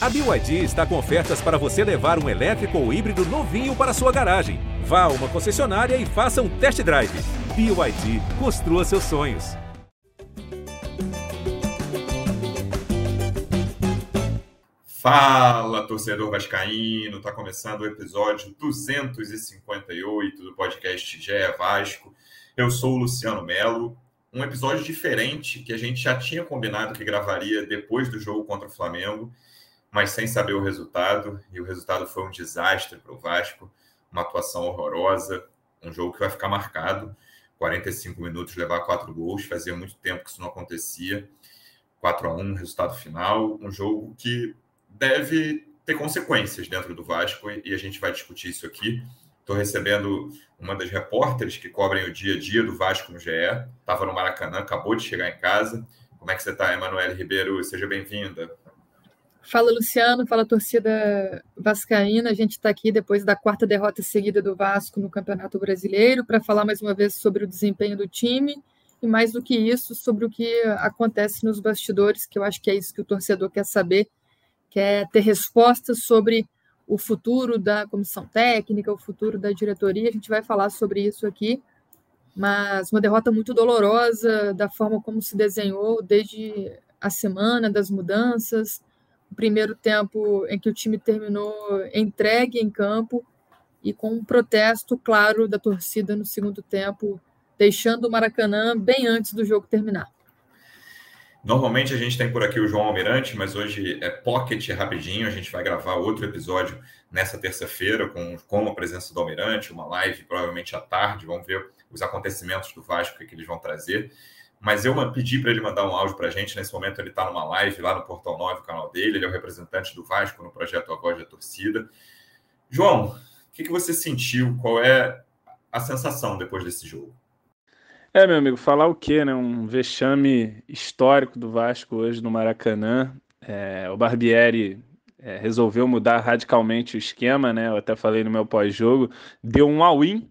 A BYD está com ofertas para você levar um elétrico ou híbrido novinho para sua garagem. Vá a uma concessionária e faça um test drive. BYD, construa seus sonhos. Fala, torcedor vascaíno! Tá começando o episódio 258 do podcast GE Vasco. Eu sou o Luciano Melo. Um episódio diferente que a gente já tinha combinado que gravaria depois do jogo contra o Flamengo mas sem saber o resultado. E o resultado foi um desastre para o Vasco, uma atuação horrorosa, um jogo que vai ficar marcado. 45 minutos, levar quatro gols, fazia muito tempo que isso não acontecia. 4 a 1 resultado final, um jogo que deve ter consequências dentro do Vasco e a gente vai discutir isso aqui. Estou recebendo uma das repórteres que cobrem o dia a dia do Vasco no GE. Estava no Maracanã, acabou de chegar em casa. Como é que você está, Emanuele Ribeiro? Seja bem-vinda. Fala Luciano, fala torcida vascaína. A gente está aqui depois da quarta derrota seguida do Vasco no Campeonato Brasileiro para falar mais uma vez sobre o desempenho do time e mais do que isso sobre o que acontece nos bastidores, que eu acho que é isso que o torcedor quer saber, quer ter respostas sobre o futuro da comissão técnica, o futuro da diretoria. A gente vai falar sobre isso aqui, mas uma derrota muito dolorosa da forma como se desenhou desde a semana das mudanças o primeiro tempo em que o time terminou entregue em campo e com um protesto claro da torcida no segundo tempo, deixando o Maracanã bem antes do jogo terminar. Normalmente a gente tem por aqui o João Almirante, mas hoje é pocket rapidinho. A gente vai gravar outro episódio nessa terça-feira com, com a presença do Almirante, uma live provavelmente à tarde. Vamos ver os acontecimentos do Vasco que eles vão trazer mas eu pedi para ele mandar um áudio para a gente. Nesse momento, ele está numa live lá no Portal 9, o canal dele. Ele é o representante do Vasco no projeto A Voz da Torcida. João, o que, que você sentiu? Qual é a sensação depois desse jogo? É, meu amigo, falar o quê, né? Um vexame histórico do Vasco hoje no Maracanã. É, o Barbieri é, resolveu mudar radicalmente o esquema, né? Eu até falei no meu pós-jogo. Deu um all-in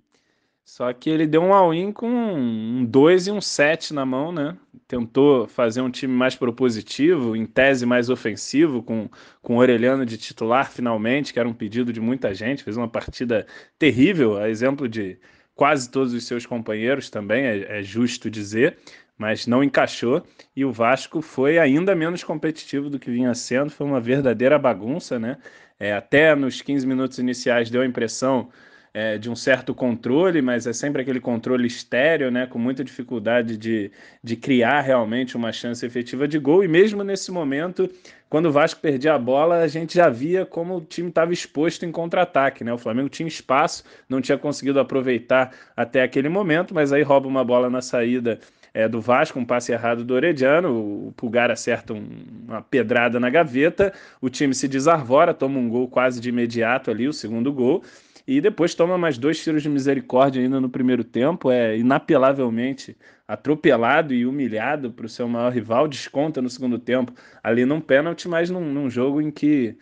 só que ele deu um all-in com um 2 e um 7 na mão, né? Tentou fazer um time mais propositivo, em tese mais ofensivo, com, com o Orelhano de titular finalmente, que era um pedido de muita gente. Fez uma partida terrível, a exemplo de quase todos os seus companheiros também, é, é justo dizer, mas não encaixou. E o Vasco foi ainda menos competitivo do que vinha sendo, foi uma verdadeira bagunça, né? É, até nos 15 minutos iniciais deu a impressão é, de um certo controle, mas é sempre aquele controle estéreo, né, com muita dificuldade de, de criar realmente uma chance efetiva de gol. E mesmo nesse momento, quando o Vasco perdia a bola, a gente já via como o time estava exposto em contra-ataque. Né? O Flamengo tinha espaço, não tinha conseguido aproveitar até aquele momento, mas aí rouba uma bola na saída é, do Vasco, um passe errado do Orediano, o Pulgar acerta um, uma pedrada na gaveta, o time se desarvora, toma um gol quase de imediato ali, o segundo gol, e depois toma mais dois tiros de misericórdia ainda no primeiro tempo, é inapelavelmente atropelado e humilhado para o seu maior rival, desconta no segundo tempo, ali num pênalti, mas num, num jogo em que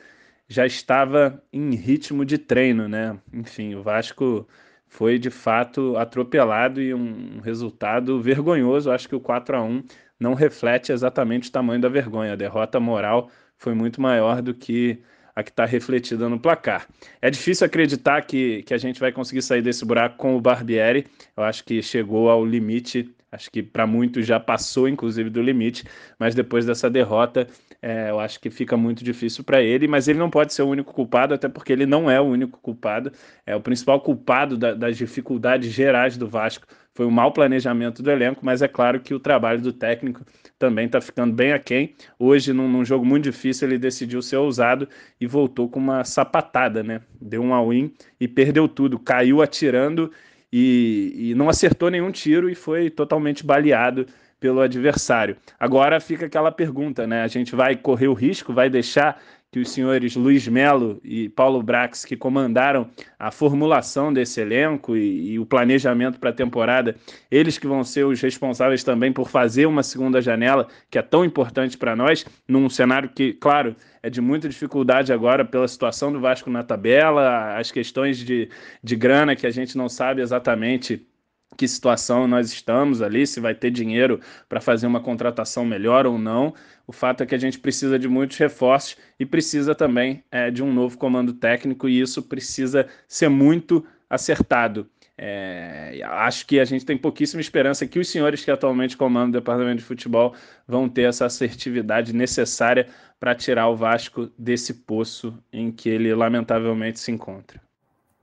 já estava em ritmo de treino, né? Enfim, o Vasco foi de fato atropelado e um resultado vergonhoso. Acho que o 4 a 1 não reflete exatamente o tamanho da vergonha. A derrota moral foi muito maior do que a que está refletida no placar. É difícil acreditar que, que a gente vai conseguir sair desse buraco com o Barbieri. Eu acho que chegou ao limite, acho que para muitos já passou, inclusive, do limite, mas depois dessa derrota, é, eu acho que fica muito difícil para ele, mas ele não pode ser o único culpado, até porque ele não é o único culpado. É o principal culpado da, das dificuldades gerais do Vasco foi o mau planejamento do elenco, mas é claro que o trabalho do técnico também está ficando bem aquém. Hoje, num, num, jogo muito difícil, ele decidiu ser ousado e voltou com uma sapatada, né? Deu um all-in e perdeu tudo. Caiu atirando e, e não acertou nenhum tiro e foi totalmente baleado pelo adversário. Agora fica aquela pergunta, né? A gente vai correr o risco, vai deixar que os senhores Luiz Melo e Paulo Brax, que comandaram a formulação desse elenco e, e o planejamento para a temporada, eles que vão ser os responsáveis também por fazer uma segunda janela, que é tão importante para nós, num cenário que, claro, é de muita dificuldade agora pela situação do Vasco na tabela, as questões de, de grana que a gente não sabe exatamente que situação nós estamos ali, se vai ter dinheiro para fazer uma contratação melhor ou não. O fato é que a gente precisa de muitos reforços e precisa também é, de um novo comando técnico, e isso precisa ser muito acertado. É, acho que a gente tem pouquíssima esperança que os senhores que atualmente comandam o departamento de futebol vão ter essa assertividade necessária para tirar o Vasco desse poço em que ele lamentavelmente se encontra.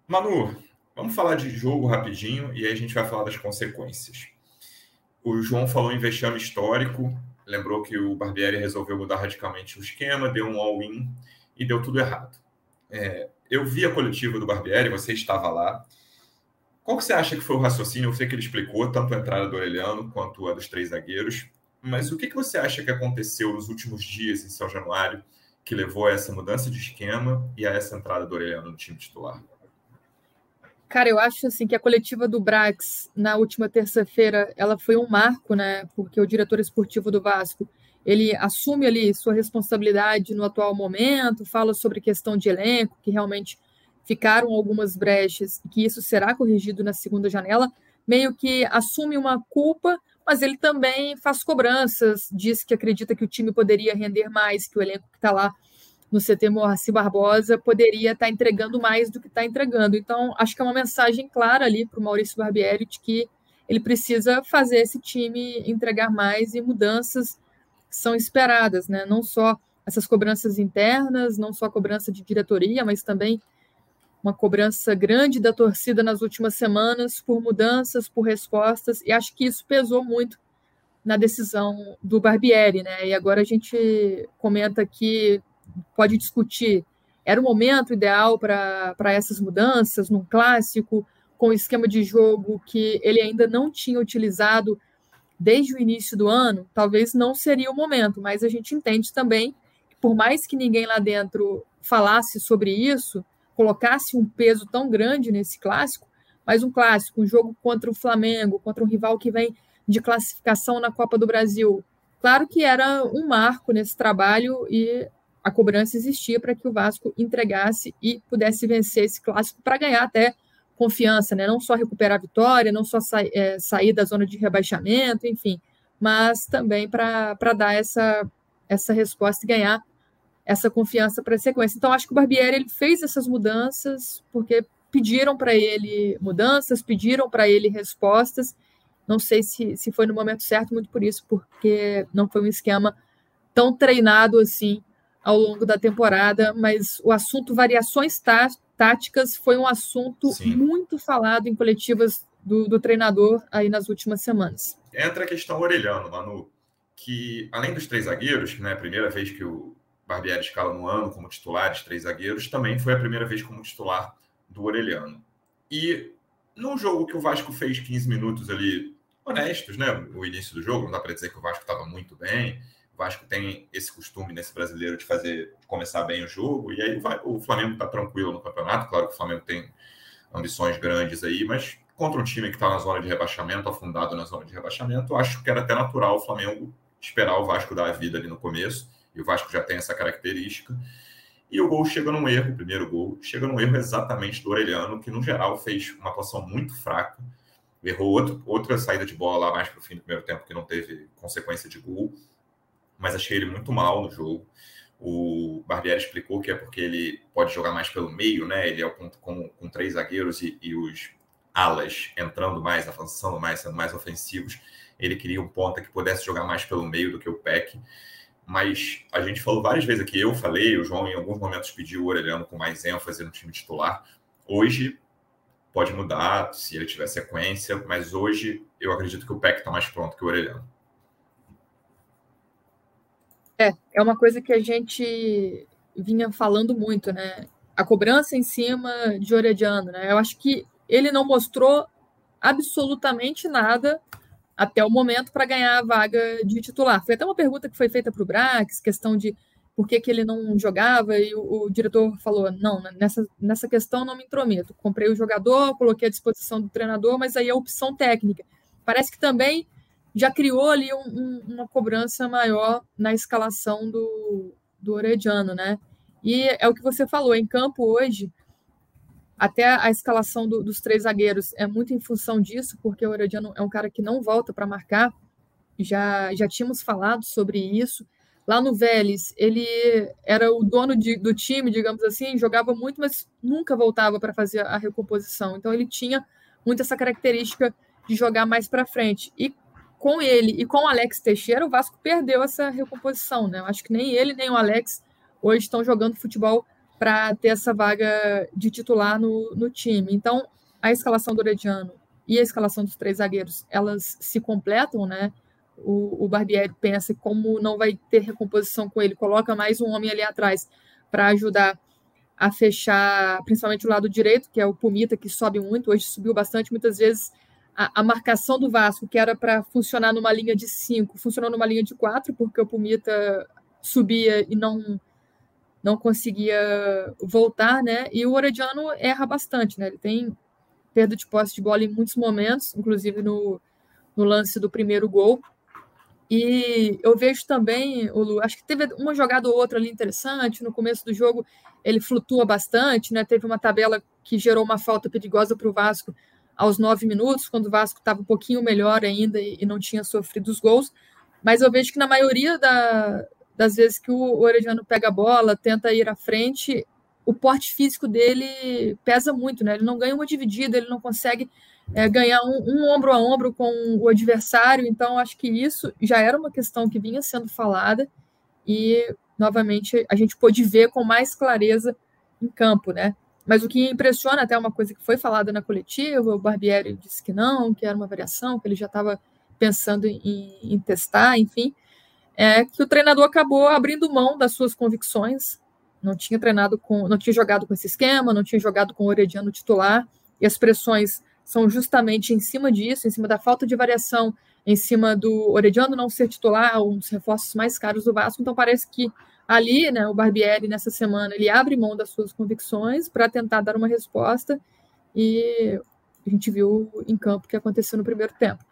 Manu, Vamos falar de jogo rapidinho e aí a gente vai falar das consequências. O João falou em vexame histórico, lembrou que o Barbieri resolveu mudar radicalmente o esquema, deu um all-in e deu tudo errado. É, eu vi a coletiva do Barbieri, você estava lá. Qual que você acha que foi o raciocínio? Eu sei que ele explicou tanto a entrada do Aureliano quanto a dos três zagueiros, mas o que, que você acha que aconteceu nos últimos dias em São Januário que levou a essa mudança de esquema e a essa entrada do Aureliano no time titular? Cara, eu acho assim que a coletiva do Brax na última terça-feira, ela foi um marco, né? Porque o diretor esportivo do Vasco, ele assume ali sua responsabilidade no atual momento, fala sobre questão de elenco, que realmente ficaram algumas brechas, que isso será corrigido na segunda janela, meio que assume uma culpa, mas ele também faz cobranças, diz que acredita que o time poderia render mais, que o elenco que está lá no CT Moacir Barbosa poderia estar tá entregando mais do que está entregando. Então, acho que é uma mensagem clara ali para o Maurício Barbieri de que ele precisa fazer esse time entregar mais e mudanças são esperadas, né? Não só essas cobranças internas, não só a cobrança de diretoria, mas também uma cobrança grande da torcida nas últimas semanas por mudanças, por respostas, e acho que isso pesou muito na decisão do Barbieri, né? E agora a gente comenta aqui pode discutir. Era o momento ideal para essas mudanças num clássico, com o esquema de jogo que ele ainda não tinha utilizado desde o início do ano, talvez não seria o momento, mas a gente entende também que, por mais que ninguém lá dentro falasse sobre isso, colocasse um peso tão grande nesse clássico, mas um clássico, um jogo contra o Flamengo, contra um rival que vem de classificação na Copa do Brasil. Claro que era um marco nesse trabalho e a cobrança existia para que o Vasco entregasse e pudesse vencer esse clássico para ganhar até confiança, né? Não só recuperar a vitória, não só sa é, sair da zona de rebaixamento, enfim, mas também para dar essa, essa resposta e ganhar essa confiança para a sequência. Então, acho que o Barbieri ele fez essas mudanças porque pediram para ele mudanças, pediram para ele respostas. Não sei se, se foi no momento certo, muito por isso, porque não foi um esquema tão treinado assim ao longo da temporada, mas o assunto variações tá, táticas foi um assunto Sim. muito falado em coletivas do, do, treinador aí nas últimas semanas. Entra a questão Orelhano, Manu, que além dos três zagueiros, que não é a primeira vez que o Barbieri escala no ano como titulares, três zagueiros, também foi a primeira vez como titular do Orelhano. E num jogo que o Vasco fez 15 minutos ali honestos, né? O início do jogo, não dá para dizer que o Vasco estava muito bem, Vasco tem esse costume nesse brasileiro de fazer de começar bem o jogo, e aí vai, o Flamengo está tranquilo no campeonato. Claro que o Flamengo tem ambições grandes aí, mas contra um time que está na zona de rebaixamento, afundado na zona de rebaixamento, acho que era até natural o Flamengo esperar o Vasco dar a vida ali no começo, e o Vasco já tem essa característica. E o gol chega num erro, o primeiro gol, chega num erro exatamente do Orelhano, que no geral fez uma atuação muito fraca. Errou outro, outra saída de bola lá mais para o fim do primeiro tempo, que não teve consequência de gol mas achei ele muito mal no jogo. O Barbieri explicou que é porque ele pode jogar mais pelo meio, né? Ele é o ponto com, com três zagueiros e, e, os alas entrando mais, avançando mais, sendo mais ofensivos. Ele queria um ponta que pudesse jogar mais pelo meio do que o Peck. Mas a gente falou várias vezes aqui, eu falei, o João em alguns momentos pediu o Orelhano com mais ênfase no time titular. Hoje pode mudar se ele tiver sequência, mas hoje eu acredito que o Peck está mais pronto que o Orelhano. É, é uma coisa que a gente vinha falando muito, né? A cobrança em cima de Orediano, né? Eu acho que ele não mostrou absolutamente nada até o momento para ganhar a vaga de titular. Foi até uma pergunta que foi feita para o Brax, questão de por que, que ele não jogava, e o, o, diretor falou: não, nessa, nessa questão não me intrometo. Comprei o jogador, coloquei à disposição do treinador, mas aí é opção técnica. Parece que também já criou ali um, um, uma cobrança maior na escalação do, do Orediano, né? E é o que você falou, em campo hoje, até a escalação do, dos três zagueiros é muito em função disso, porque o Herediano é um cara que não volta para marcar. Já, já tínhamos falado sobre isso. Lá no Vélez, ele era o dono de, do time, digamos assim, jogava muito, mas nunca voltava para fazer a recomposição. Então, ele tinha muito essa característica de jogar mais para frente. E com ele e com o Alex Teixeira, o Vasco perdeu essa recomposição. Né? Eu acho que nem ele nem o Alex hoje estão jogando futebol para ter essa vaga de titular no, no time. Então, a escalação do Orediano e a escalação dos três zagueiros, elas se completam, né? o, o Barbieri pensa como não vai ter recomposição com ele, coloca mais um homem ali atrás para ajudar a fechar, principalmente o lado direito, que é o Pumita, que sobe muito, hoje subiu bastante, muitas vezes a, a marcação do Vasco, que era para funcionar numa linha de cinco, funcionou numa linha de quatro, porque o Pumita subia e não não conseguia voltar, né? E o Orediano erra bastante, né? Ele tem perda de posse de bola em muitos momentos, inclusive no, no lance do primeiro gol. E eu vejo também, o Lu, acho que teve uma jogada ou outra ali interessante. No começo do jogo, ele flutua bastante, né? Teve uma tabela que gerou uma falta perigosa para o Vasco aos nove minutos, quando o Vasco estava um pouquinho melhor ainda e, não tinha sofrido os gols. Mas eu vejo que na maioria da, das vezes que o Orejano pega a bola, tenta ir à frente, o porte físico dele pesa muito, né? Ele não ganha uma dividida, ele não consegue é, ganhar um, um, ombro a ombro com o adversário. Então, acho que isso já era uma questão que vinha sendo falada e, novamente, a gente pôde ver com mais clareza em campo, né? Mas o que impressiona, até uma coisa que foi falada na coletiva, o Barbieri disse que não, que era uma variação, que ele já estava pensando em, em testar, enfim, é que o treinador acabou abrindo mão das suas convicções, não tinha treinado com, não tinha jogado com esse esquema, não tinha jogado com o Orediano titular, e as pressões são justamente em cima disso, em cima da falta de variação, em cima do Orediano não ser titular, um dos reforços mais caros do Vasco. Então parece que ali, né, o Barbieri nessa semana, ele abre mão das suas convicções para tentar dar uma resposta e a gente viu em campo o que aconteceu no primeiro tempo.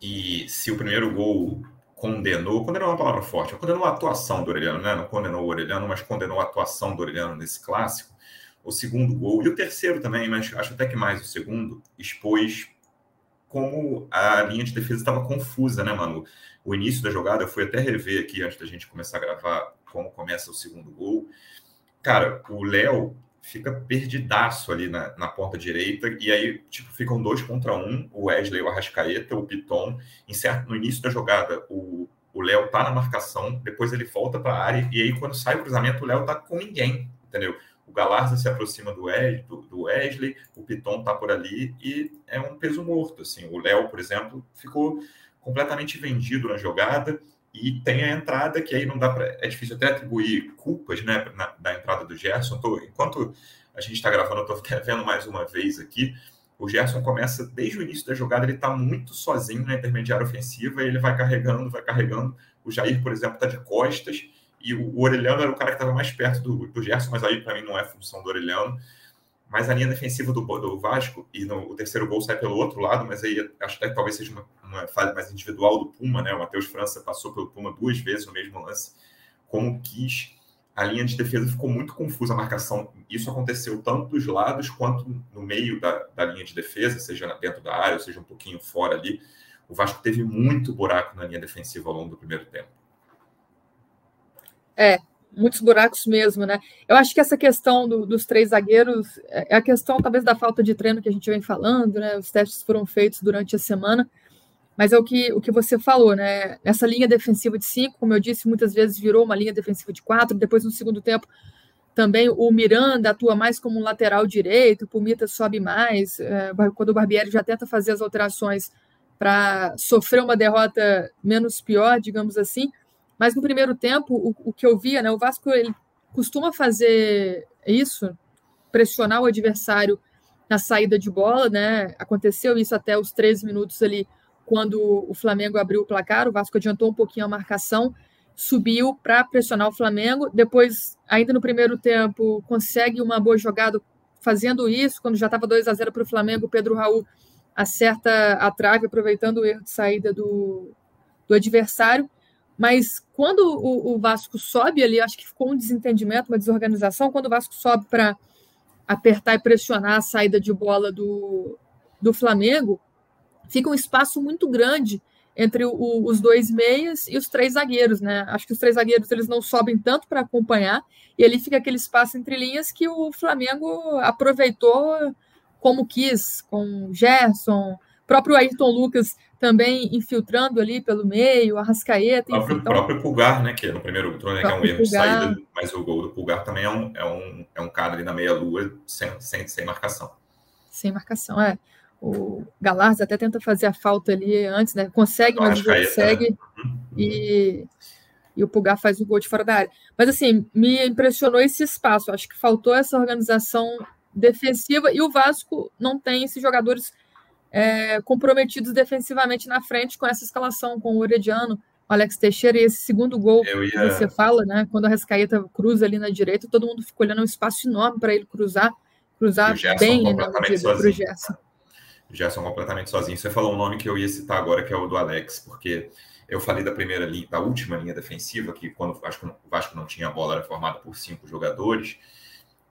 E se o primeiro gol condenou, condenou é uma palavra forte, condenou a atuação do Orelhano, né? Não condenou o Orelhano, mas condenou a atuação do Orelhano nesse clássico o segundo gol, e o terceiro também, mas acho até que mais o segundo, expôs como a linha de defesa estava confusa, né, mano? O início da jogada, eu fui até rever aqui antes da gente começar a gravar como começa o segundo gol. Cara, o Léo fica perdidaço ali na, na ponta direita, e aí, tipo, ficam dois contra um, o Wesley, o Arrascaeta, o Piton. Certo, no início da jogada, o o Léo tá na marcação, depois ele volta para a área, e aí quando sai o cruzamento, o Léo tá com ninguém, entendeu? O Galarza se aproxima do, Wesley, o Piton está por ali e é um peso morto. Assim, o Léo, por exemplo, ficou completamente vendido na jogada e tem a entrada que aí não dá para é difícil até atribuir culpas, né, na, da entrada do Gerson. Tô, enquanto a gente está gravando, eu estou vendo mais uma vez aqui. O Gerson começa desde o início da jogada, ele está muito sozinho na intermediária ofensiva e ele vai carregando, vai carregando. O Jair, por exemplo, está de costas e o, Orelhano era o cara que estava mais perto do, do Gerson, mas aí para mim não é função do Orelhano. Mas a linha defensiva do, do Vasco, e no, o terceiro gol sai pelo outro lado, mas aí acho até que talvez seja uma, uma falha mais individual do Puma, né? O Matheus França passou pelo Puma duas vezes no mesmo lance, como quis. A linha de defesa ficou muito confusa, a marcação. Isso aconteceu tanto dos lados quanto no meio da, da linha de defesa, seja dentro da área, ou seja um pouquinho fora ali. O Vasco teve muito buraco na linha defensiva ao longo do primeiro tempo. É, muitos buracos mesmo, né? Eu acho que essa questão do, dos três zagueiros é, é a questão talvez da falta de treino que a gente vem falando, né? Os testes foram feitos durante a semana, mas é o que, o que você falou, né? Essa linha defensiva de cinco, como eu disse, muitas vezes virou uma linha defensiva de quatro, depois no segundo tempo também o Miranda atua mais como um lateral direito, o Pumita sobe mais, é, quando o Barbieri já tenta fazer as alterações para sofrer uma derrota menos pior, digamos assim, mas no primeiro tempo, o, o que eu via, né, o Vasco ele costuma fazer isso, pressionar o adversário na saída de bola, né? Aconteceu isso até os 13 minutos ali, quando o Flamengo abriu o placar, o Vasco adiantou um pouquinho a marcação, subiu para pressionar o Flamengo. Depois, ainda no primeiro tempo, consegue uma boa jogada fazendo isso, quando já estava 2 a 0 para o Flamengo, Pedro Raul acerta a trave, aproveitando o erro de saída do, do adversário. Mas quando o, o, Vasco sobe ali, acho que ficou um desentendimento, uma desorganização. Quando o Vasco sobe para apertar e pressionar a saída de bola do, do Flamengo, fica um espaço muito grande entre o, os dois meias e os três zagueiros, né? Acho que os três zagueiros eles não sobem tanto para acompanhar e ali fica aquele espaço entre linhas que o Flamengo aproveitou como quis, com Gerson, próprio Ayrton Lucas também infiltrando ali pelo meio, a Rascaeta. O próprio, então... próprio Pulgar, né? Que no primeiro turno é um erro de saída, mas o gol do Pulgar também é um, é um, é um cara ali na meia-lua sem, sem, sem marcação. Sem marcação, é. O Galarza até tenta fazer a falta ali antes, né? Consegue, mas não consegue. Né? Uhum. E, e o Pulgar faz o gol de fora da área. Mas assim, me impressionou esse espaço. Acho que faltou essa organização defensiva e o Vasco não tem esses jogadores é, comprometidos defensivamente na frente com essa escalação, com o Orediano, o Alex Teixeira e esse segundo gol ia... que você fala, né? Quando a Rascaeta cruza ali na direita, todo mundo fica olhando um espaço enorme para ele cruzar, cruzar bem né, para o Gerson. Gerson completamente sozinho. Você falou um nome que eu ia citar agora, que é o do Alex, porque eu falei da primeira linha, da última linha defensiva, que quando o Vasco, o Vasco não tinha bola, era formada por cinco jogadores.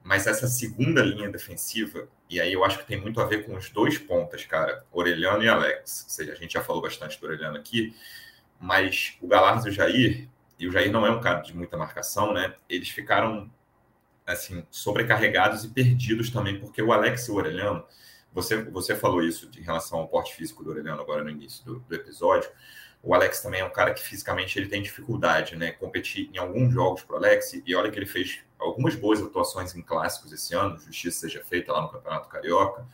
Mas essa segunda linha defensiva, e aí eu acho que tem muito a ver com os dois pontas, cara, Orelhano e Alex. Ou seja, a gente já falou bastante do Orelhano aqui, mas o Galardo e o Jair, e o Jair não é um cara de muita marcação, né? Eles ficaram assim sobrecarregados e perdidos também, porque o Alex e o Orelhano você, você falou isso em relação ao porte físico do Aureliano agora no início do, do, episódio. O Alex também é um cara que fisicamente ele tem dificuldade, né? Competir em alguns jogos para o Alex, e olha que ele fez algumas boas atuações em clássicos esse ano, justiça seja feita lá no Campeonato Carioca.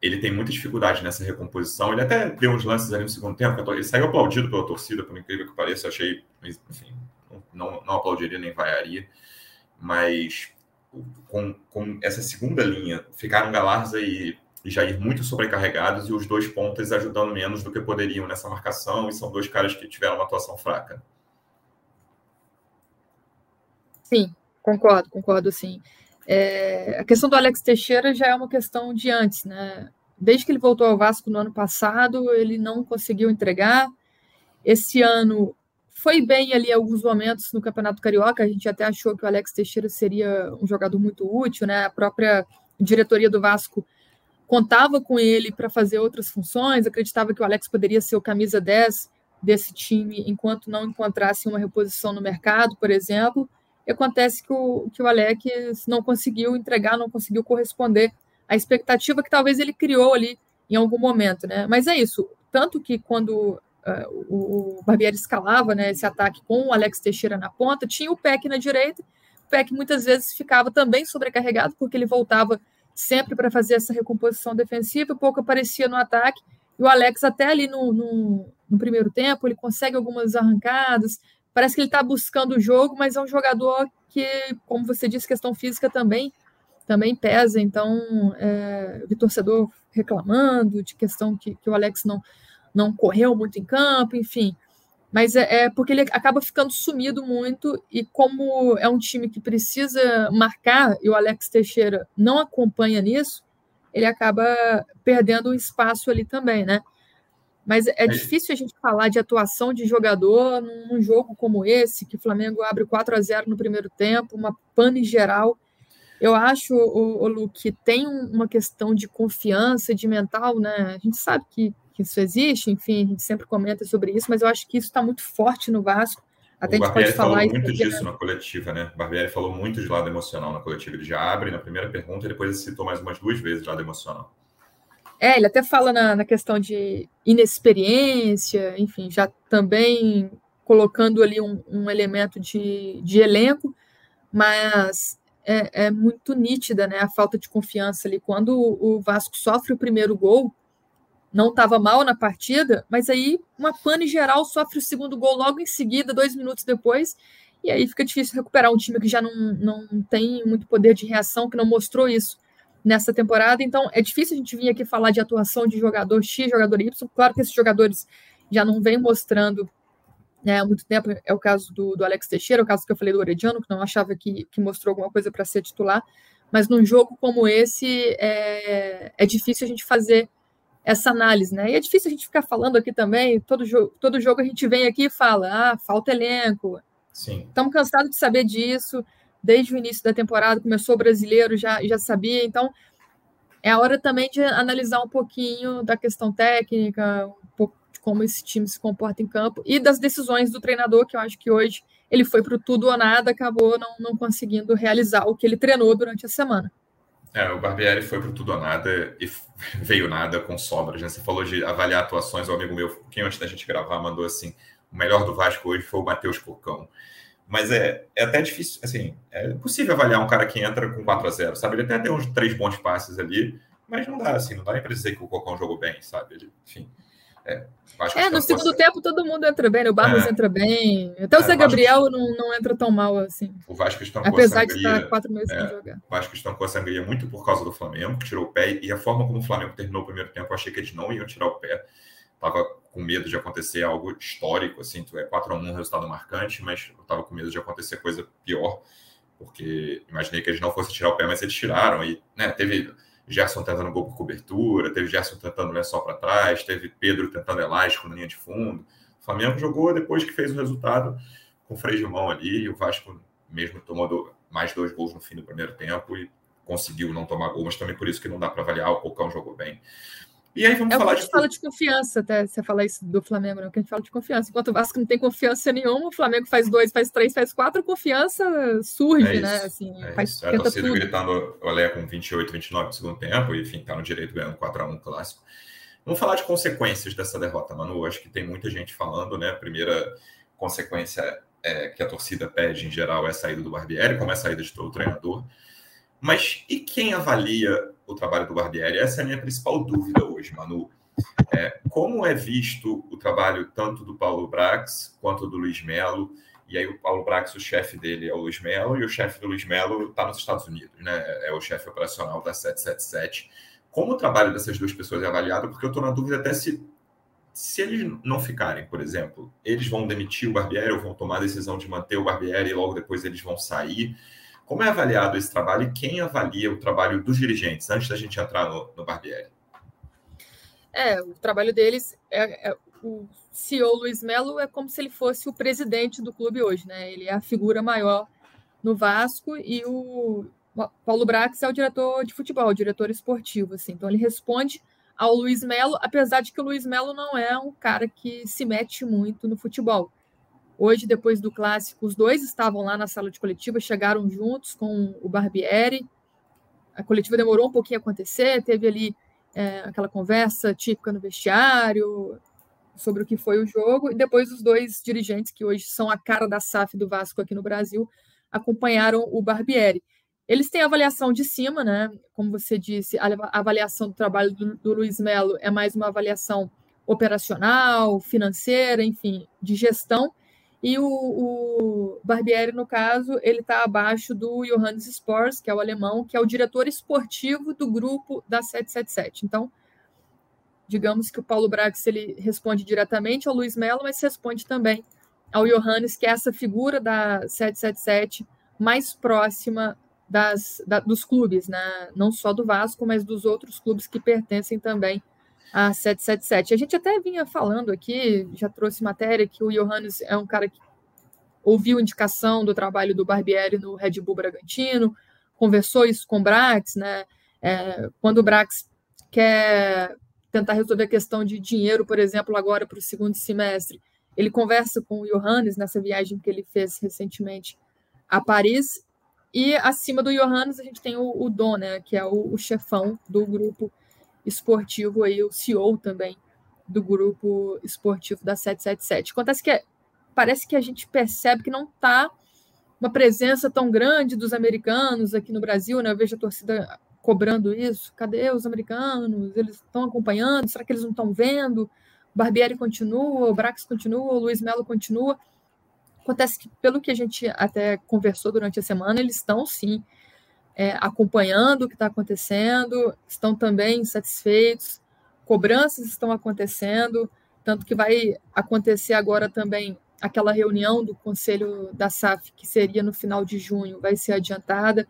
Ele tem muita dificuldade nessa recomposição. Ele até deu uns lances ali no segundo tempo, ele saiu aplaudido pela torcida, por incrível que pareça. Eu achei, enfim, não, não aplaudiria nem vaiaria, mas com, com essa segunda linha, ficaram Galarza e, e Jair muito sobrecarregados e os dois pontas ajudando menos do que poderiam nessa marcação, e são dois caras que tiveram uma atuação fraca. Sim, concordo, concordo sim. É, a questão do Alex Teixeira já é uma questão de antes, né? Desde que ele voltou ao Vasco no ano passado, ele não conseguiu entregar. Esse ano foi bem ali alguns momentos no Campeonato Carioca, a gente até achou que o Alex Teixeira seria um jogador muito útil, né? A própria diretoria do Vasco contava com ele para fazer outras funções, acreditava que o Alex poderia ser o camisa 10 desse time enquanto não encontrasse uma reposição no mercado, por exemplo. E acontece que o, que o Alex não conseguiu entregar, não conseguiu corresponder à expectativa que talvez ele criou ali em algum momento, né? Mas é isso. Tanto que quando uh, o, Barbieri escalava né, esse ataque com o Alex Teixeira na ponta, tinha o Peck na direita, o Peck muitas vezes ficava também sobrecarregado, porque ele voltava sempre para fazer essa recomposição defensiva, pouco aparecia no ataque, e o Alex até ali no, no, no primeiro tempo, ele consegue algumas arrancadas, parece que ele está buscando o jogo, mas é um jogador que, como você disse, questão física também também pesa, então é, o torcedor reclamando de questão que, que o Alex não, não correu muito em campo, enfim. Mas é, é, porque ele acaba ficando sumido muito, e como é um time que precisa marcar, e o Alex Teixeira não acompanha nisso, ele acaba perdendo um espaço ali também, né? Mas é, é difícil a gente falar de atuação de jogador num jogo como esse, que o Flamengo abre 4 a 0 no primeiro tempo, uma pane geral. Eu acho, o, o Lu, que tem uma questão de confiança, de mental, né? A gente sabe que que isso existe, enfim, a gente sempre comenta sobre isso, mas eu acho que isso está muito forte no Vasco. Até o Barbieri falou muito disso na coletiva, né? O Barbieri falou muito de lado emocional na coletiva. Ele já abre na primeira pergunta e depois ele citou mais umas duas vezes lado emocional. É, ele até fala na, na questão de inexperiência, enfim, já também colocando ali um, um elemento de, de elenco, mas é, é, muito nítida né, a falta de confiança ali. Quando o Vasco sofre o primeiro gol, não estava mal na partida, mas aí uma pane geral sofre o segundo gol logo em seguida, dois minutos depois, e aí fica difícil recuperar um time que já não, não tem muito poder de reação, que não mostrou isso nessa temporada. Então é difícil a gente vir aqui falar de atuação de jogador X, jogador Y. Claro que esses jogadores já não vêm mostrando né, há muito tempo. É o caso do, do Alex Teixeira, é o caso que eu falei do Orediano, que não achava que, que mostrou alguma coisa para ser titular. Mas num jogo como esse, é, é difícil a gente fazer essa análise, né? E é difícil a gente ficar falando aqui também, todo jogo, todo jogo a gente vem aqui e fala, ah, falta elenco. Estamos cansados de saber disso, desde o início da temporada, começou brasileiro, já, já sabia, então é a hora também de analisar um pouquinho da questão técnica, um pouco de como esse time se comporta em campo e das decisões do treinador, que eu acho que hoje ele foi para o tudo ou nada, acabou não, não conseguindo realizar o que ele treinou durante a semana. É, o Barbieri foi para tudo ou nada e veio nada com sobras. Né? Você falou de avaliar atuações, o amigo meu, pouquinho antes da gente gravar, mandou assim: o melhor do Vasco hoje foi o Matheus Cocão. Mas é, é até difícil, assim, é possível avaliar um cara que entra com 4 a 0 sabe? Ele até tem uns três bons passes ali, mas não dá, assim, não dá nem para dizer que o Cocão jogou bem, sabe? Ele, enfim. É, é no segundo tempo todo mundo entra bem, né? o Barros é. entra bem, até o é, Zé Gabriel Vasco... não, não entra tão mal assim. O Vasco estancou Apesar de estar quatro meses é, sem jogar. O Vasco estancou a sangria muito por causa do Flamengo, que tirou o pé, e a forma como o Flamengo terminou o primeiro tempo, eu achei que eles não iam tirar o pé. Tava com medo de acontecer algo histórico, assim, é 4 a 1 resultado marcante, mas eu tava com medo de acontecer coisa pior, porque imaginei que eles não fossem tirar o pé, mas eles tiraram, e né, teve Gerson tentando gol por cobertura, teve Gerson tentando lençol para trás, teve Pedro tentando elástico na linha de fundo. O Flamengo jogou depois que fez o resultado com freio de mão ali, e o Vasco mesmo tomou mais dois gols no fim do primeiro tempo e conseguiu não tomar gol, mas também por isso que não dá para avaliar, o Pocão jogou bem. E aí vamos é falar de. A gente fala de confiança, até você falar isso do Flamengo, não, que a gente fala de confiança. Enquanto o Vasco não tem confiança nenhuma, o Flamengo faz dois, faz três, faz quatro, confiança surge, é né? Assim, é faz, é a torcida tudo. gritando Olé com 28, 29 no segundo tempo, e enfim, tá no direito ganhando 4x1 clássico. Vamos falar de consequências dessa derrota, Manu. Acho que tem muita gente falando, né? A primeira consequência é, que a torcida pede em geral é a saída do Barbieri, como é a saída de todo o treinador. Mas e quem avalia o trabalho do Barbieri? Essa é a minha principal dúvida hoje, Manu. É, como é visto o trabalho tanto do Paulo Brax quanto do Luiz Melo? E aí o Paulo Brax, o chefe dele é o Luiz Melo, e o chefe do Luiz Melo está nos Estados Unidos, né? É o chefe operacional da 777. Como o trabalho dessas duas pessoas é avaliado? Porque eu estou na dúvida até se, se eles não ficarem, por exemplo, eles vão demitir o Barbieri ou vão tomar a decisão de manter o Barbieri e logo depois eles vão sair. Como é avaliado esse trabalho e quem avalia o trabalho dos dirigentes, antes da gente entrar no, no Barbieri? É, o trabalho deles é, é, o CEO Luiz Melo é como se ele fosse o presidente do clube hoje, né? Ele é a figura maior no Vasco e o Paulo Brax é o diretor de futebol, o diretor esportivo, assim. Então ele responde ao Luiz Melo, apesar de que o Luiz Melo não é um cara que se mete muito no futebol. Hoje, depois do clássico, os dois estavam lá na sala de coletiva, chegaram juntos com o Barbieri. A coletiva demorou um pouquinho a acontecer, teve ali é, aquela conversa típica no vestiário sobre o que foi o jogo, e depois os dois dirigentes, que hoje são a cara da SAF do Vasco aqui no Brasil, acompanharam o Barbieri. Eles têm avaliação de cima, né? Como você disse, a avaliação do trabalho do, do Luiz Melo é mais uma avaliação operacional, financeira, enfim, de gestão. E o, o Barbieri, no caso, ele está abaixo do Johannes Spors, que é o alemão, que é o diretor esportivo do grupo da 777. Então, digamos que o Paulo Brax ele responde diretamente ao Luiz Melo, mas responde também ao Johannes, que é essa figura da 777 mais próxima das, da, dos clubes, né? não só do Vasco, mas dos outros clubes que pertencem também a 777. A gente até vinha falando aqui, já trouxe matéria, que o Johannes é um cara que ouviu indicação do trabalho do Barbieri no Red Bull Bragantino, conversou isso com o Brax, né? É, quando o Brax quer tentar resolver a questão de dinheiro, por exemplo, agora para o segundo semestre, ele conversa com o Johannes nessa viagem que ele fez recentemente a Paris. E acima do Johannes a gente tem o, o Don, né, que é o, o chefão do grupo esportivo aí, o CEO também do grupo esportivo da 777. Acontece que é, parece que a gente percebe que não está uma presença tão grande dos americanos aqui no Brasil, né? Eu vejo a torcida cobrando isso. Cadê os americanos? Eles estão acompanhando? Será que eles não estão vendo? Barbieri continua, o Brax continua, o Luiz Melo continua. Acontece que, pelo que a gente até conversou durante a semana, eles estão sim é, acompanhando o que está acontecendo, estão também satisfeitos, cobranças estão acontecendo, tanto que vai acontecer agora também aquela reunião do Conselho da SAF, que seria no final de junho, vai ser adiantada,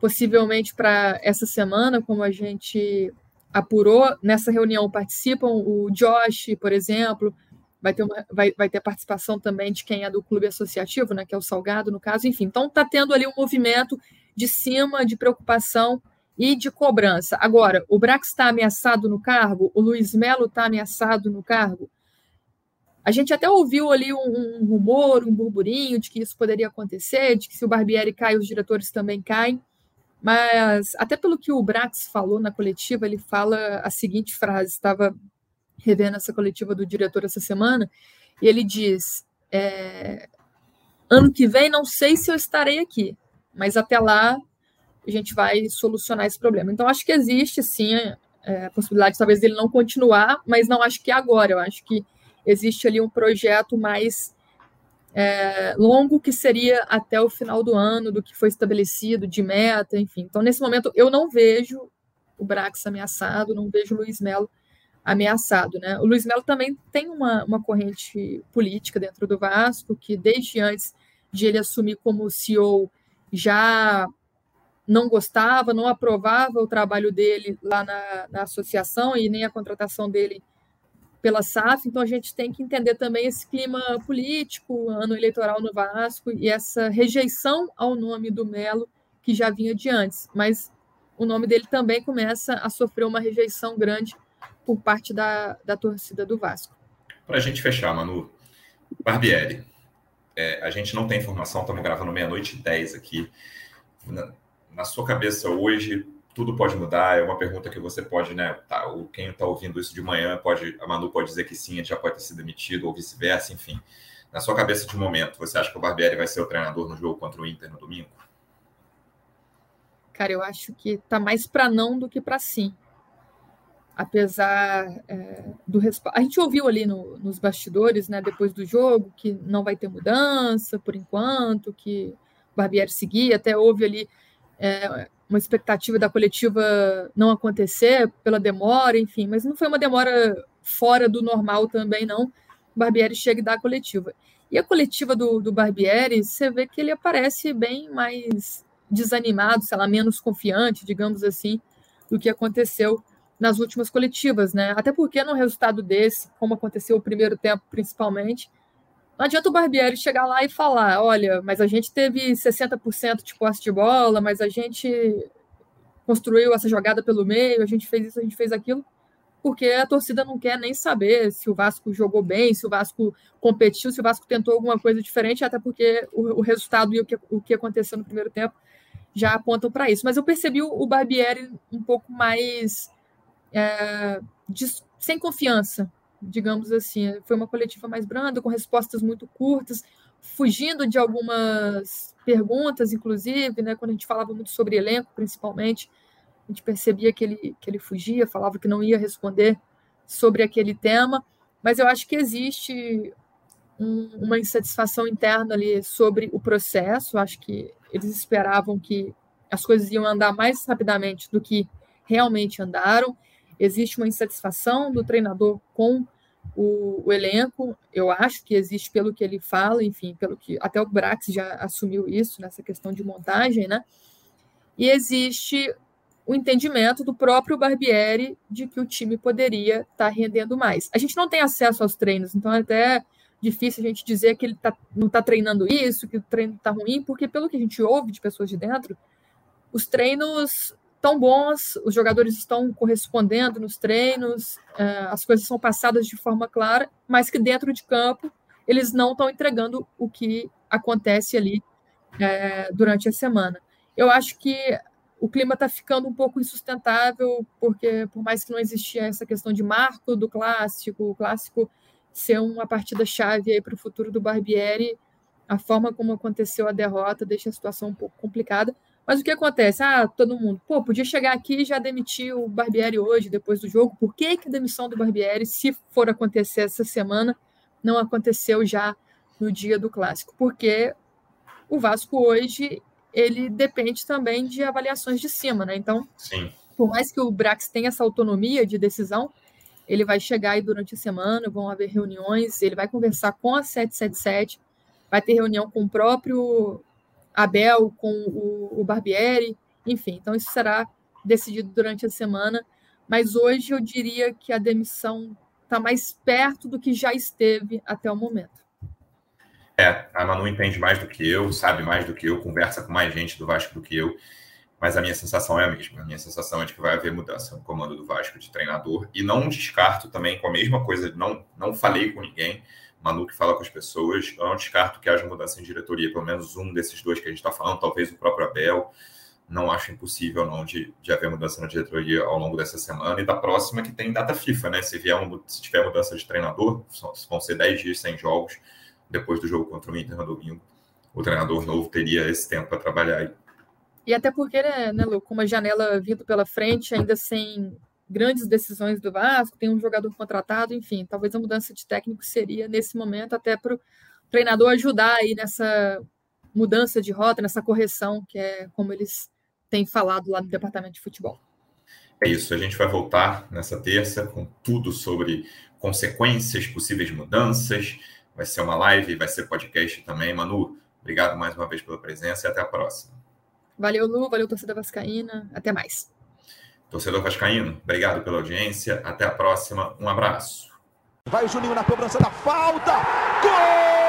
possivelmente para essa semana, como a gente apurou. Nessa reunião participam o Josh, por exemplo, vai ter, uma, vai, vai ter participação também de quem é do clube associativo, né, que é o Salgado, no caso, enfim. Então, está tendo ali um movimento de cima, de preocupação e de cobrança. Agora, o Brax está ameaçado no cargo, o Luiz Melo está ameaçado no cargo. A gente até ouviu ali um, um, rumor, um burburinho de que isso poderia acontecer, de que se o Barbieri cai, os diretores também caem. Mas, até pelo que o Brax falou na coletiva, ele fala a seguinte frase: estava revendo essa coletiva do diretor essa semana, e ele diz: é, ano que vem não sei se eu estarei aqui, mas até lá a gente vai solucionar esse problema. Então, acho que existe sim é, a possibilidade, talvez, dele não continuar, mas não acho que é agora. Eu acho que existe ali um projeto mais é, longo que seria até o final do ano, do que foi estabelecido, de meta, enfim. Então, nesse momento, eu não vejo o Brax ameaçado, não vejo o Luiz Melo ameaçado. Né? O Luiz Melo também tem uma, uma corrente política dentro do Vasco, que desde antes de ele assumir como CEO já não gostava, não aprovava o trabalho dele lá na, na associação e nem a contratação dele pela SAF, então a gente tem que entender também esse clima político, ano eleitoral no Vasco e essa rejeição ao nome do Melo que já vinha de antes, mas o nome dele também começa a sofrer uma rejeição grande por parte da, da torcida do Vasco. Para a gente fechar, Manu, Barbieri, é, a gente não tem informação, estamos gravando meia-noite e dez aqui. Na, na sua cabeça hoje, tudo pode mudar, é uma pergunta que você pode, né? Tá, quem está ouvindo isso de manhã pode, a Manu pode dizer que sim, ele já pode ter sido demitido, ou vice-versa, enfim. Na sua cabeça de momento, você acha que o Barbieri vai ser o treinador no jogo contra o Inter no domingo? Cara, eu acho que tá mais para não do que para sim. Apesar é, do respaldo. A gente ouviu ali no, nos bastidores, né, depois do jogo, que não vai ter mudança por enquanto, que o Barbieri seguir, até houve ali. É, uma expectativa da coletiva não acontecer pela demora, enfim, mas não foi uma demora fora do normal também, não. O Barbieri chega e dá a coletiva. E a coletiva do, do Barbieri, você vê que ele aparece bem mais desanimado, sei lá, menos confiante, digamos assim, do que aconteceu nas últimas coletivas, né? Até porque num resultado desse, como aconteceu o primeiro tempo principalmente, não adianta o Barbieri chegar lá e falar: olha, mas a gente teve 60% de posse de bola, mas a gente construiu essa jogada pelo meio, a gente fez isso, a gente fez aquilo, porque a torcida não quer nem saber se o Vasco jogou bem, se o Vasco competiu, se o Vasco tentou alguma coisa diferente, até porque o, o resultado e o que, o que aconteceu no primeiro tempo já apontam para isso. Mas eu percebi o, Barbieri um pouco mais é, de, sem confiança digamos assim. Foi uma coletiva mais branda, com respostas muito curtas, fugindo de algumas perguntas, inclusive, né, quando a gente falava muito sobre elenco, principalmente, a gente percebia que ele, que ele fugia, falava que não ia responder sobre aquele tema, mas eu acho que existe um, uma insatisfação interna ali sobre o processo, acho que eles esperavam que as coisas iam andar mais rapidamente do que realmente andaram, existe uma insatisfação do treinador com o, o, elenco, eu acho que existe pelo que ele fala, enfim, pelo que até o Brax já assumiu isso nessa questão de montagem, né? E existe o entendimento do próprio Barbieri de que o time poderia estar tá rendendo mais. A gente não tem acesso aos treinos, então é até difícil a gente dizer que ele tá, não está treinando isso, que o treino está ruim, porque pelo que a gente ouve de pessoas de dentro, os treinos tão bons, os jogadores estão correspondendo nos treinos, é, as coisas são passadas de forma clara, mas que dentro de campo eles não estão entregando o que acontece ali é, durante a semana. Eu acho que o clima está ficando um pouco insustentável, porque por mais que não existia essa questão de marco do clássico, o clássico ser uma partida-chave para o futuro do Barbieri, a forma como aconteceu a derrota deixa a situação um pouco complicada. Mas o que acontece? Ah, todo mundo, pô, podia chegar aqui e já demitir o Barbieri hoje, depois do jogo. Por que, que a demissão do Barbieri, se for acontecer essa semana, não aconteceu já no dia do clássico? Porque o Vasco hoje ele depende também de avaliações de cima, né? Então, Sim. por mais que o Brax tenha essa autonomia de decisão, ele vai chegar aí durante a semana, vão haver reuniões, ele vai conversar com a 777, vai ter reunião com o próprio Abel com o, o Barbieri, enfim. Então, isso será decidido durante a semana. Mas hoje eu diria que a demissão está mais perto do que já esteve até o momento. É, a Manu entende mais do que eu, sabe mais do que eu, conversa com mais gente do Vasco do que eu, mas a minha sensação é a mesma. A minha sensação é de que vai haver mudança no comando do Vasco de treinador e não descarto também com a mesma coisa, não, não falei com ninguém, Manu que fala com as pessoas, eu não descarto que haja mudança em diretoria, pelo menos um desses dois que a gente está falando, talvez o próprio Abel, não acho impossível não de, de haver mudança na diretoria ao longo dessa semana e da próxima que tem data FIFA, né? Se vier um, se tiver mudança de treinador, vão ser 10 dias sem jogos depois do jogo contra o Inter no domingo. O treinador novo teria esse tempo para trabalhar aí. E até porque, né, né Lu, com uma janela vindo pela frente, ainda sem grandes decisões do Vasco, tem um jogador contratado, enfim, talvez a mudança de técnico seria nesse momento até para o treinador ajudar aí nessa mudança de rota, nessa correção, que é como eles têm falado lá no departamento de futebol. É isso, a gente vai voltar nessa terça com tudo sobre consequências, possíveis mudanças. Vai ser uma live, vai ser podcast também. Manu, obrigado mais uma vez pela presença e até a próxima. Valeu, Lu, valeu, torcida Vascaína. Até mais. Torcedor Vascaíno, obrigado pela audiência. Até a próxima. Um abraço. Vai o Juninho na cobrança da falta. Gol!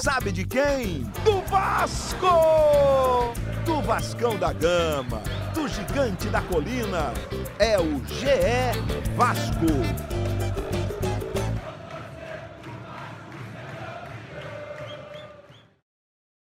Sabe de quem? Do Vasco! Do Vascão da Gama, do Gigante da Colina. É o GE Vasco.